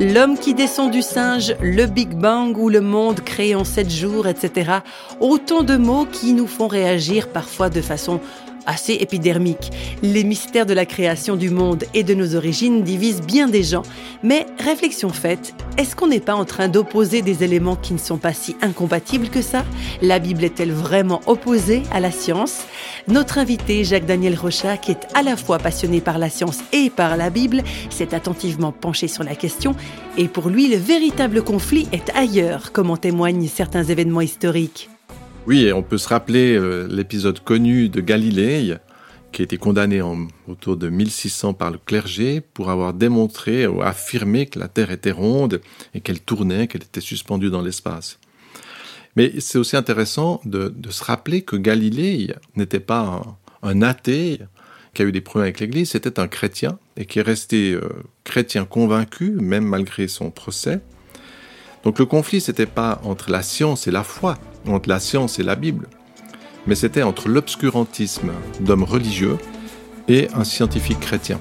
L'homme qui descend du singe, le Big Bang ou le monde créé en sept jours, etc. Autant de mots qui nous font réagir parfois de façon assez épidermique. Les mystères de la création du monde et de nos origines divisent bien des gens. Mais réflexion faite, est-ce qu'on n'est pas en train d'opposer des éléments qui ne sont pas si incompatibles que ça? La Bible est-elle vraiment opposée à la science? Notre invité, Jacques-Daniel Rochat, qui est à la fois passionné par la science et par la Bible, s'est attentivement penché sur la question. Et pour lui, le véritable conflit est ailleurs, comme en témoignent certains événements historiques. Oui, on peut se rappeler euh, l'épisode connu de Galilée, qui a été condamné en, autour de 1600 par le clergé pour avoir démontré ou affirmé que la Terre était ronde et qu'elle tournait, qu'elle était suspendue dans l'espace. Mais c'est aussi intéressant de, se rappeler que Galilée n'était pas un, athée qui a eu des problèmes avec l'Église, c'était un chrétien et qui est resté euh, chrétien convaincu, même malgré son procès. Donc le conflit, c'était pas entre la science et la foi, entre la science et la Bible, mais c'était entre l'obscurantisme d'hommes religieux et un scientifique chrétien.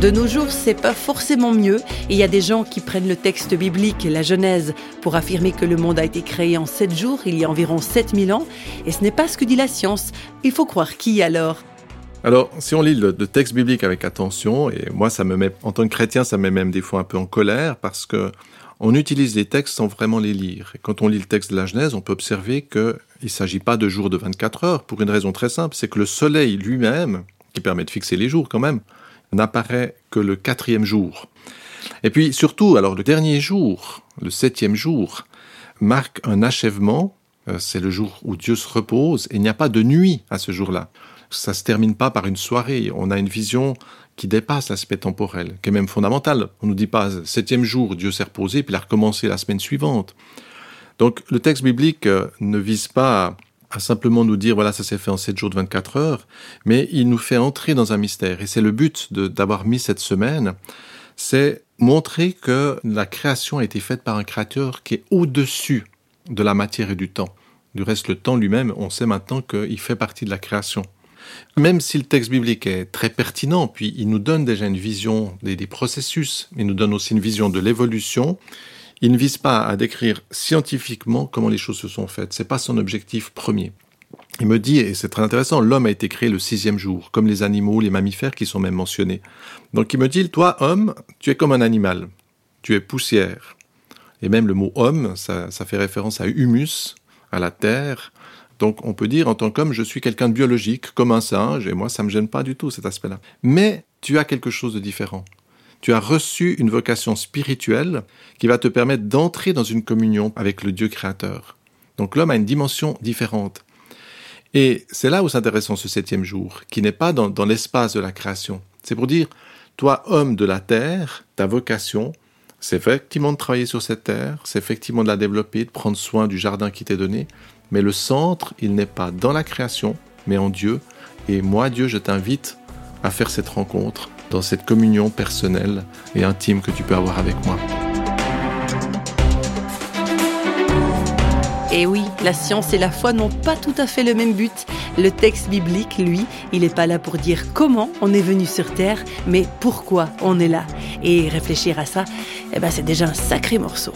De nos jours, c'est pas forcément mieux. Il y a des gens qui prennent le texte biblique, la Genèse, pour affirmer que le monde a été créé en sept jours, il y a environ 7000 ans. Et ce n'est pas ce que dit la science. Il faut croire qui alors? Alors, si on lit le, texte biblique avec attention, et moi, ça me met, en tant que chrétien, ça me met même des fois un peu en colère parce que on utilise les textes sans vraiment les lire. Et quand on lit le texte de la Genèse, on peut observer qu'il ne s'agit pas de jours de 24 heures pour une raison très simple, c'est que le soleil lui-même, qui permet de fixer les jours quand même, n'apparaît que le quatrième jour. Et puis surtout, alors le dernier jour, le septième jour, marque un achèvement, euh, c'est le jour où Dieu se repose, et il n'y a pas de nuit à ce jour-là ça se termine pas par une soirée. On a une vision qui dépasse l'aspect temporel, qui est même fondamental. On nous dit pas septième jour, Dieu s'est reposé, puis il a recommencé la semaine suivante. Donc le texte biblique euh, ne vise pas à simplement nous dire voilà ça s'est fait en sept jours de 24 heures, mais il nous fait entrer dans un mystère. Et c'est le but d'avoir mis cette semaine, c'est montrer que la création a été faite par un créateur qui est au-dessus de la matière et du temps. Du reste, le temps lui-même, on sait maintenant qu'il fait partie de la création. Même si le texte biblique est très pertinent, puis il nous donne déjà une vision des, processus, il nous donne aussi une vision de l'évolution, il ne vise pas à décrire scientifiquement comment les choses se sont faites. C'est pas son objectif premier. Il me dit, et c'est très intéressant, l'homme a été créé le sixième jour, comme les animaux, les mammifères qui sont même mentionnés. Donc il me dit, toi, homme, tu es comme un animal, tu es poussière. Et même le mot homme, ça fait référence à humus, à la terre, donc on peut dire en tant qu'homme, je suis quelqu'un de biologique, comme un singe, et moi ça me gêne pas du tout cet aspect-là. Mais tu as quelque chose de différent. Tu as reçu une vocation spirituelle qui va te permettre d'entrer dans une communion avec le Dieu créateur. Donc l'homme a une dimension différente. Et c'est là où c'est intéressant ce septième jour, qui n'est pas dans, dans l'espace de la création. C'est pour dire, toi homme de la terre, ta vocation, c'est effectivement de travailler sur cette terre, c'est effectivement de la développer, de prendre soin du jardin qui t'est donné, mais le centre, il n'est pas dans la création, mais en Dieu. Et moi, Dieu, je t'invite à faire cette rencontre dans cette communion personnelle et intime que tu peux avoir avec moi. Et oui, la science et la foi n'ont pas tout à fait le même but. Le texte biblique, lui, il n'est pas là pour dire comment on est venu sur Terre, mais pourquoi on est là. Et réfléchir à ça, eh ben, c'est déjà un sacré morceau.